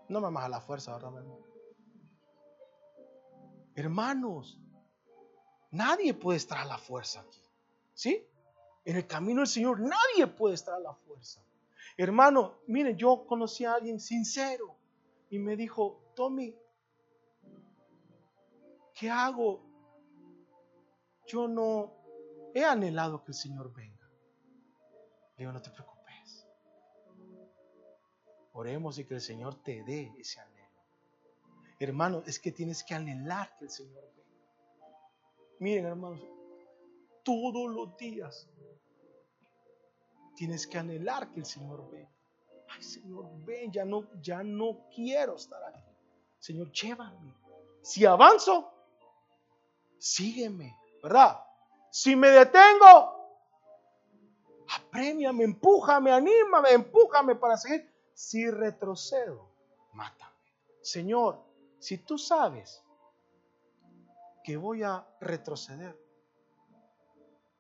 No me amas a la fuerza, ¿verdad, Hermanos, nadie puede estar a la fuerza aquí. ¿Sí? En el camino del Señor nadie puede estar a la fuerza. Hermano, mire, yo conocí a alguien sincero y me dijo, Tommy, ¿qué hago? Yo no he anhelado que el Señor venga. Le digo, no te preocupes. Oremos y que el Señor te dé ese anhelo. Hermano, es que tienes que anhelar que el Señor venga. Miren, hermanos, todos los días tienes que anhelar que el Señor venga. Ay, Señor, ven, ya no, ya no quiero estar aquí. Señor, llévame. Si avanzo, sígueme, ¿verdad? Si me detengo, apremiame, empújame, anímame, empújame para seguir. Si retrocedo, mátame. Señor, si tú sabes que voy a retroceder,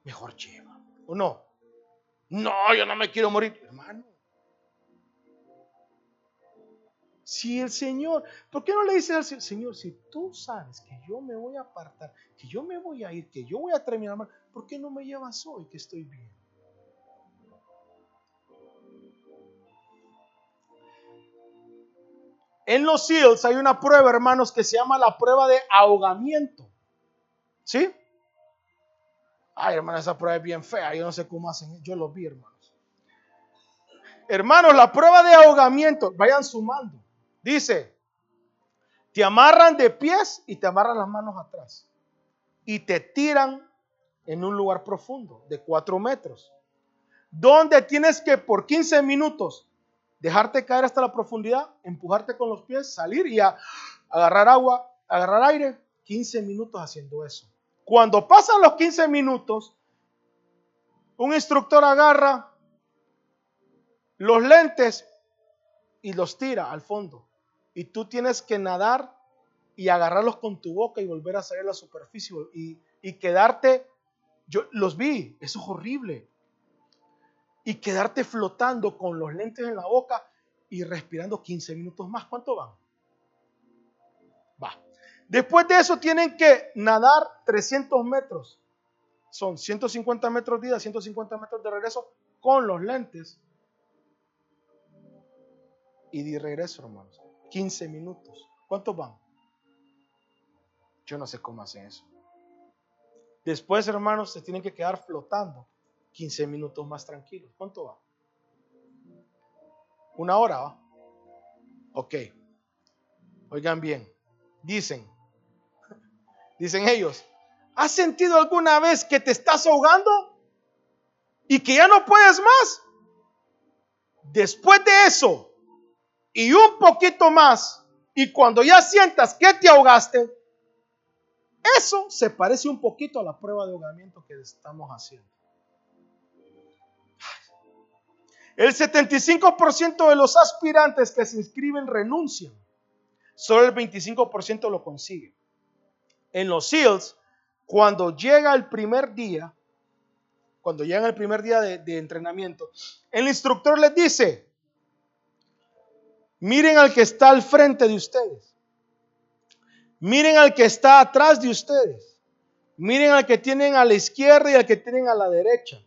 mejor lleva. ¿O no? No, yo no me quiero morir, hermano. Si el Señor, ¿por qué no le dices al Señor, si tú sabes que yo me voy a apartar, que yo me voy a ir, que yo voy a terminar mal, ¿por qué no me llevas hoy que estoy bien? En los SEALs hay una prueba, hermanos, que se llama la prueba de ahogamiento. ¿Sí? Ay, hermano, esa prueba es bien fea. Yo no sé cómo hacen. Yo lo vi, hermanos. Hermanos, la prueba de ahogamiento, vayan sumando. Dice, te amarran de pies y te amarran las manos atrás. Y te tiran en un lugar profundo de 4 metros. Donde tienes que por 15 minutos dejarte caer hasta la profundidad, empujarte con los pies, salir y agarrar agua, agarrar aire. 15 minutos haciendo eso. Cuando pasan los 15 minutos, un instructor agarra los lentes y los tira al fondo. Y tú tienes que nadar y agarrarlos con tu boca y volver a salir a la superficie y, y quedarte, yo los vi, eso es horrible. Y quedarte flotando con los lentes en la boca y respirando 15 minutos más. ¿Cuánto van? Va. Después de eso tienen que nadar 300 metros. Son 150 metros de ida, 150 metros de regreso con los lentes. Y de regreso, hermanos. 15 minutos. ¿Cuántos van? Yo no sé cómo hacen eso. Después, hermanos, se tienen que quedar flotando 15 minutos más tranquilos. ¿Cuánto va? Una hora, ¿va? Ok. Oigan bien. Dicen, dicen ellos, ¿has sentido alguna vez que te estás ahogando y que ya no puedes más? Después de eso y un poquito más, y cuando ya sientas que te ahogaste, eso se parece un poquito a la prueba de ahogamiento que estamos haciendo. El 75% de los aspirantes que se inscriben renuncian. Solo el 25% lo consigue. En los SEALs, cuando llega el primer día, cuando llega el primer día de, de entrenamiento, el instructor les dice, miren al que está al frente de ustedes. Miren al que está atrás de ustedes. Miren al que tienen a la izquierda y al que tienen a la derecha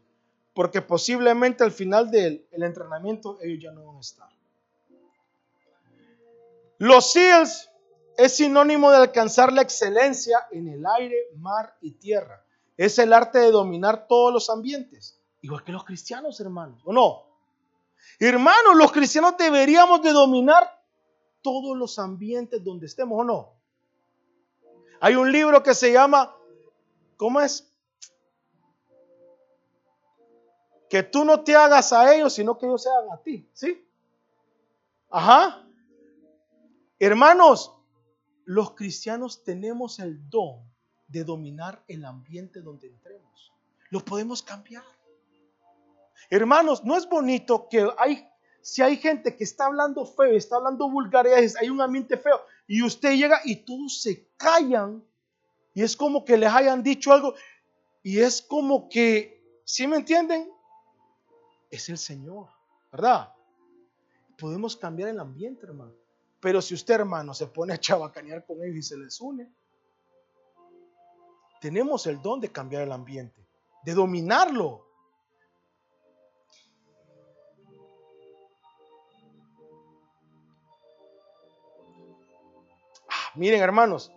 porque posiblemente al final del entrenamiento ellos ya no van a estar. Los SEALs es sinónimo de alcanzar la excelencia en el aire, mar y tierra. Es el arte de dominar todos los ambientes, igual que los cristianos, hermanos, ¿o no? Hermanos, los cristianos deberíamos de dominar todos los ambientes donde estemos, ¿o no? Hay un libro que se llama ¿cómo es? Que tú no te hagas a ellos, sino que ellos se hagan a ti, ¿sí? Ajá. Hermanos, los cristianos tenemos el don de dominar el ambiente donde entremos. Lo podemos cambiar. Hermanos, no es bonito que hay, si hay gente que está hablando feo, está hablando vulgaridades, hay un ambiente feo, y usted llega y todos se callan, y es como que les hayan dicho algo, y es como que, ¿sí me entienden? Es el Señor, ¿verdad? Podemos cambiar el ambiente, hermano. Pero si usted, hermano, se pone a chabacanear con ellos y se les une, tenemos el don de cambiar el ambiente, de dominarlo. Ah, miren, hermanos,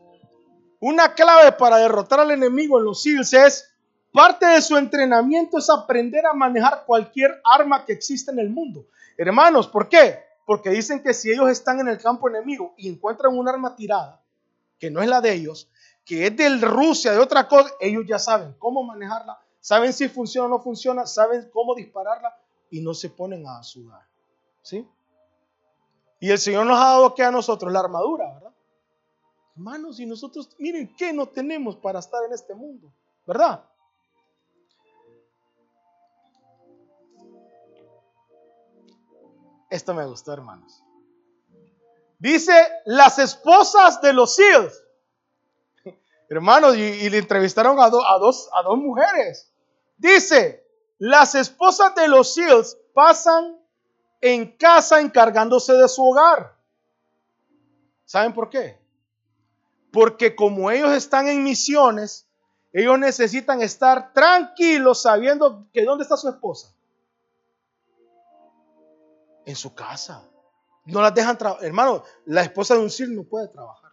una clave para derrotar al enemigo en los SEALs es parte de su entrenamiento es aprender a manejar cualquier arma que exista en el mundo. Hermanos, ¿por qué? Porque dicen que si ellos están en el campo enemigo y encuentran un arma tirada, que no es la de ellos, que es de Rusia, de otra cosa, ellos ya saben cómo manejarla, saben si funciona o no funciona, saben cómo dispararla y no se ponen a sudar. ¿Sí? Y el Señor nos ha dado que a nosotros la armadura, ¿verdad? Hermanos, y nosotros, miren, ¿qué no tenemos para estar en este mundo? ¿Verdad? Esto me gustó, hermanos. Dice las esposas de los SEALs. <laughs> Hermanos, y, le entrevistaron a, a, dos, a dos mujeres. Dice, las esposas de los SEALs pasan en casa encargándose de su hogar. ¿Saben por qué? Porque como ellos están en misiones, ellos necesitan estar tranquilos sabiendo que dónde está su esposa en su casa. No las dejan trabajar. Hermano, la esposa de un SEAL no puede trabajar.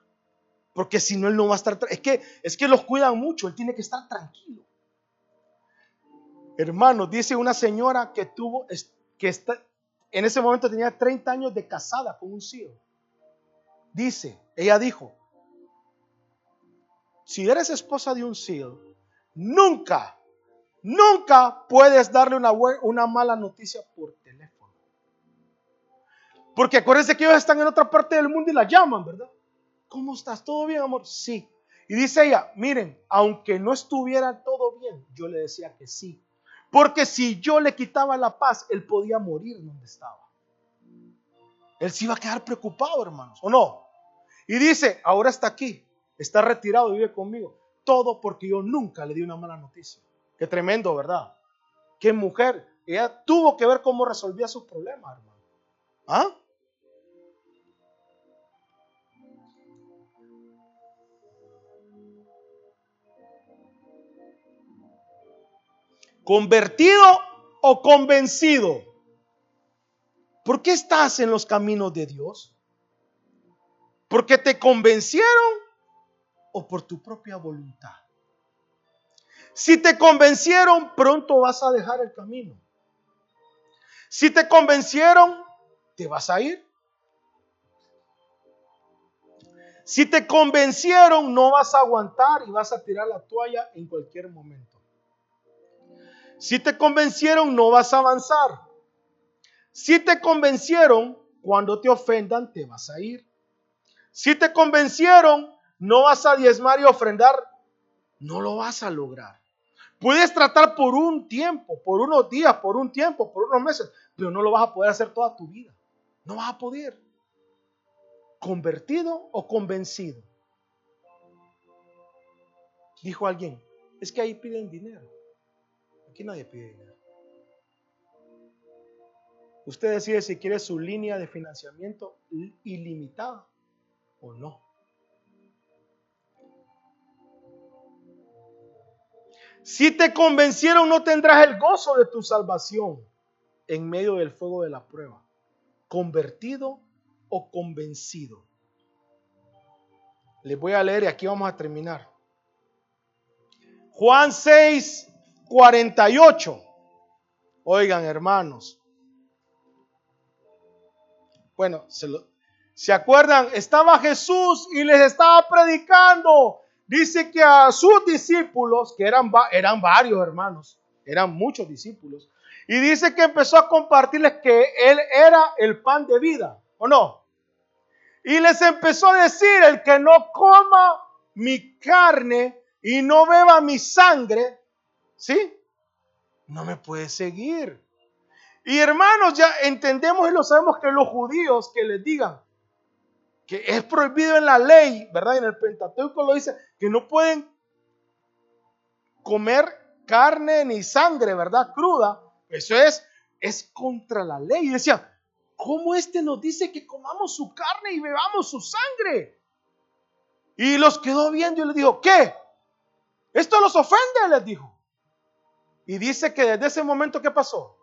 Porque si no, él no va a estar. Es que, es que los cuidan mucho. Él tiene que estar tranquilo. Hermano, dice una señora que tuvo, que está, en ese momento tenía 30 años de casada con un SEAL. Dice, ella dijo: Si eres esposa de un SEAL, nunca, nunca puedes darle una, una mala noticia por teléfono. Porque acuérdense que ellos están en otra parte del mundo y la llaman, ¿verdad? ¿Cómo estás? ¿Todo bien, amor? Sí. Y dice ella, miren, aunque no estuviera todo bien, yo le decía que sí. Porque si yo le quitaba la paz, él podía morir donde estaba. Él se iba a quedar preocupado, hermanos, ¿o no? Y dice, ahora está aquí, está retirado, vive conmigo. Todo porque yo nunca le di una mala noticia. Qué tremendo, ¿verdad? Qué mujer. Ella tuvo que ver cómo resolvía sus problemas, hermano. ¿Ah? ¿Convertido o convencido? ¿Por qué estás en los caminos de Dios? ¿Porque te convencieron o por tu propia voluntad? Si te convencieron, pronto vas a dejar el camino. Si te convencieron, te vas a ir. Si te convencieron, no vas a aguantar y vas a tirar la toalla en cualquier momento. Si te convencieron, no vas a avanzar. Si te convencieron, cuando te ofendan, te vas a ir. Si te convencieron, no vas a diezmar y ofrendar, no lo vas a lograr. Puedes tratar por un tiempo, por unos días, por un tiempo, por unos meses, pero no lo vas a poder hacer toda tu vida. No vas a poder. ¿Convertido o convencido? Dijo alguien, es que ahí piden dinero. Aquí nadie pide dinero. Usted decide si quiere su línea de financiamiento ilimitada o no. Si te convencieron, no tendrás el gozo de tu salvación en medio del fuego de la prueba. Convertido o convencido. Les voy a leer y aquí vamos a terminar. Juan 6, 48. Oigan, hermanos. Bueno, se, lo, ¿se acuerdan? Estaba Jesús y les estaba predicando dice que a sus discípulos, que eran, eran varios hermanos, eran muchos discípulos, y dice que empezó a compartirles que Él era el pan de vida, ¿o no? Y les empezó a decir, el que no coma mi carne y no beba mi sangre, ¿sí? No me puede seguir. Y hermanos, ya entendemos y lo sabemos que los judíos que les digan que es prohibido en la ley, ¿verdad? En el Pentateuco lo dice, que no pueden comer carne ni sangre, ¿verdad? Cruda. Eso es, es contra la ley. Y decía, ¿cómo este nos dice que comamos su carne y bebamos su sangre? Y los quedó viendo y les dijo, ¿qué? ¿Esto los ofende? Les dijo. Y dice que desde ese momento, ¿qué pasó?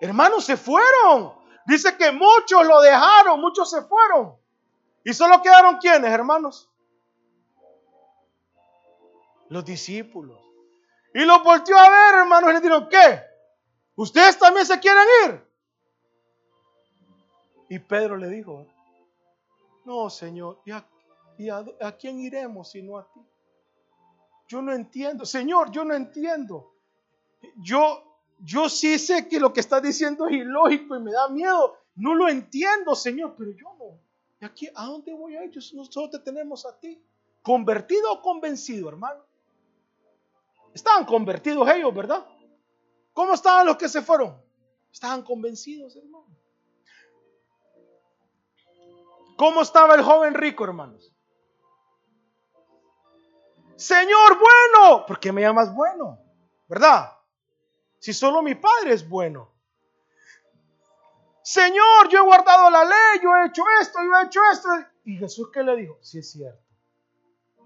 Hermanos, se fueron. Dice que muchos lo dejaron, muchos se fueron. ¿Y solo quedaron quienes, hermanos? Los discípulos. Y los volteó a ver, hermanos, y le dijeron, ¿qué? ¿Ustedes también se quieren ir? Y Pedro le dijo, no, Señor, ¿y a, a quién iremos sino a ti? Yo no entiendo, Señor, yo no entiendo. Yo, yo sí sé que lo que está diciendo es ilógico y me da miedo. No lo entiendo, Señor, pero yo no. ¿Y aquí a dónde voy a ir? Nosotros te tenemos a ti. ¿Convertido o convencido, hermano? Estaban convertidos ellos, ¿verdad? ¿Cómo estaban los que se fueron? Estaban convencidos, hermano. ¿Cómo estaba el joven rico, hermanos? Señor bueno, ¿por qué me llamas bueno? ¿Verdad? Si solo mi Padre es bueno. Señor, yo he guardado la ley, yo he hecho esto, yo he hecho esto. Y Jesús qué le dijo? Sí es cierto.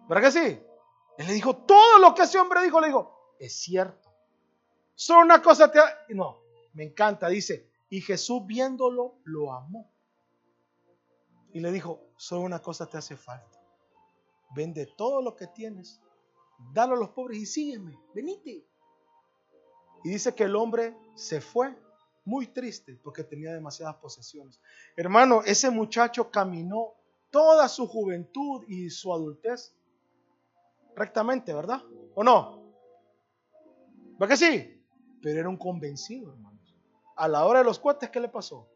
¿Verdad que sí? Él le dijo todo lo que ese hombre dijo, le dijo, es cierto. Solo una cosa te... No, me encanta, dice, y Jesús viéndolo, lo amó. Y le dijo, solo una cosa te hace falta. Vende todo lo que tienes, dalo a los pobres y sígueme, venite. Y dice que el hombre se fue muy triste porque tenía demasiadas posesiones. Hermano, ese muchacho caminó toda su juventud y su adultez rectamente, ¿verdad? ¿O no? ¿Va que sí? Pero era un convencido, hermanos. A la hora de los cuates, ¿qué le pasó?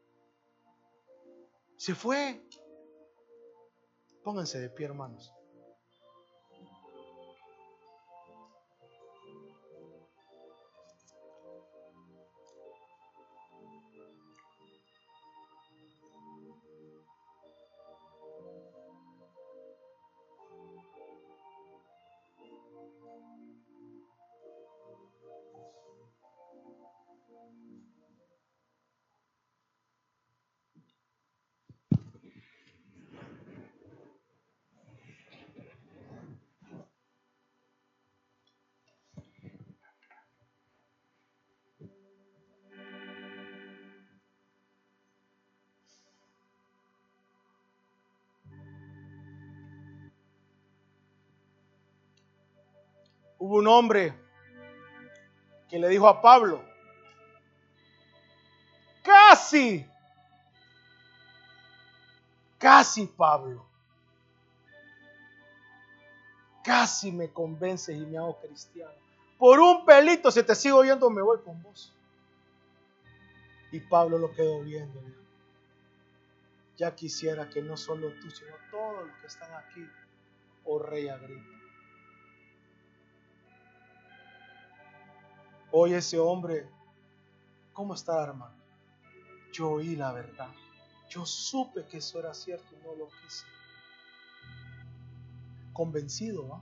Se fue. Pónganse de pie, hermanos. Hubo un hombre que le dijo a Pablo, casi, casi Pablo, casi me convences y me hago cristiano. Por un pelito, si te sigo viendo, me voy con vos. Y Pablo lo quedó viendo. Ya quisiera que no solo tú, sino todos los que están aquí, oh rey Agripa Hoy ese hombre, ¿cómo está hermano? Yo oí la verdad. Yo supe que eso era cierto y no lo quise. Convencido, ¿va?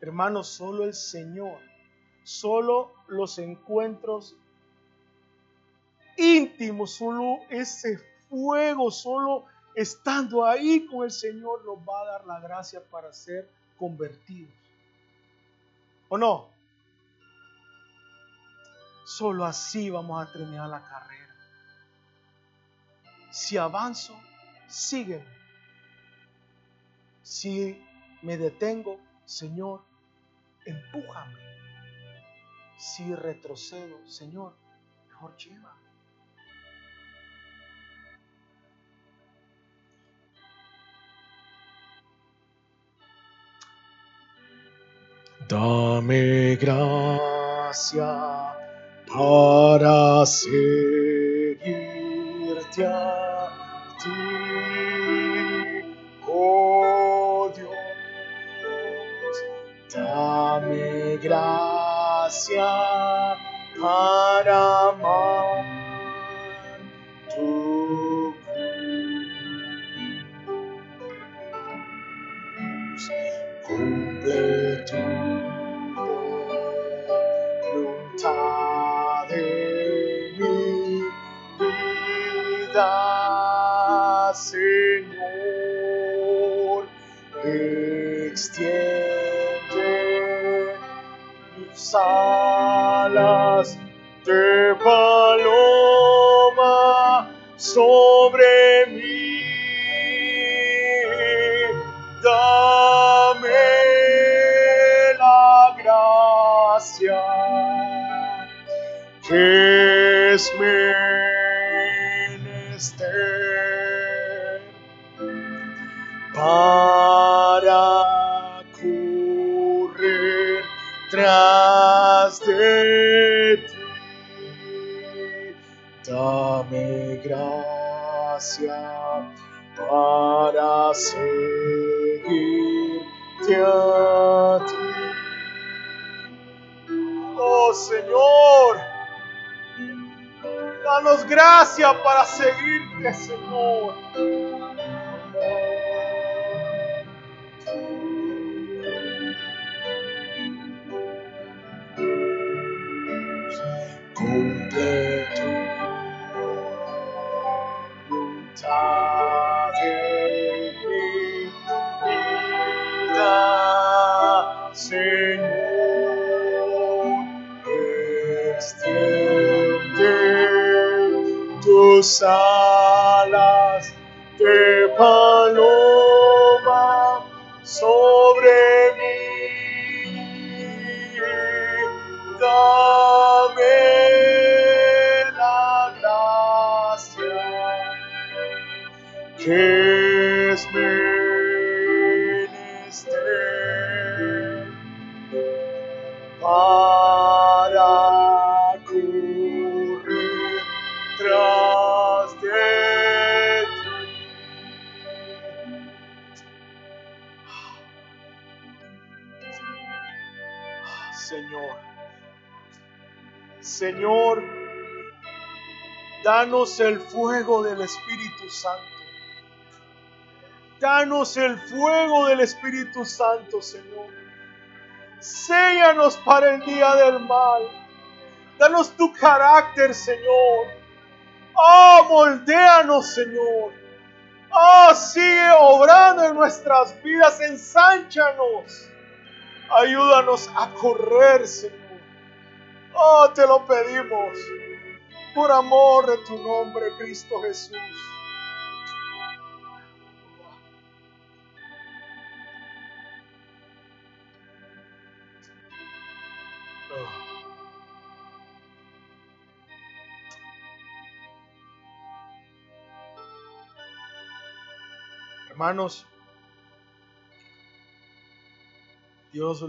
Hermano, solo el Señor, solo los encuentros íntimos, solo ese fuego, solo estando ahí con el Señor nos va a dar la gracia para ser convertidos. ¿O no? Solo así vamos a terminar la carrera. Si avanzo, sígueme. Si me detengo, Señor, empújame. Si retrocedo, Señor, mejor lleva. Dame gracia para seguirte a ti, oh Dios. Dame gracia para es menester para correr tras de ti. Dame gracia para seguirte gracia para seguirte, Señor. Tus alas de paloma danos el fuego del Espíritu Santo. Danos el fuego del Espíritu Santo, Señor. Séllanos para el día del mal. Danos tu carácter, Señor. Oh, moldéanos, Señor. Oh, sigue obrando en nuestras vidas. Ensánchanos. Ayúdanos a correr, Señor. Oh, te lo pedimos. Por amor de tu nombre, Cristo Jesús. Hermanos, Dios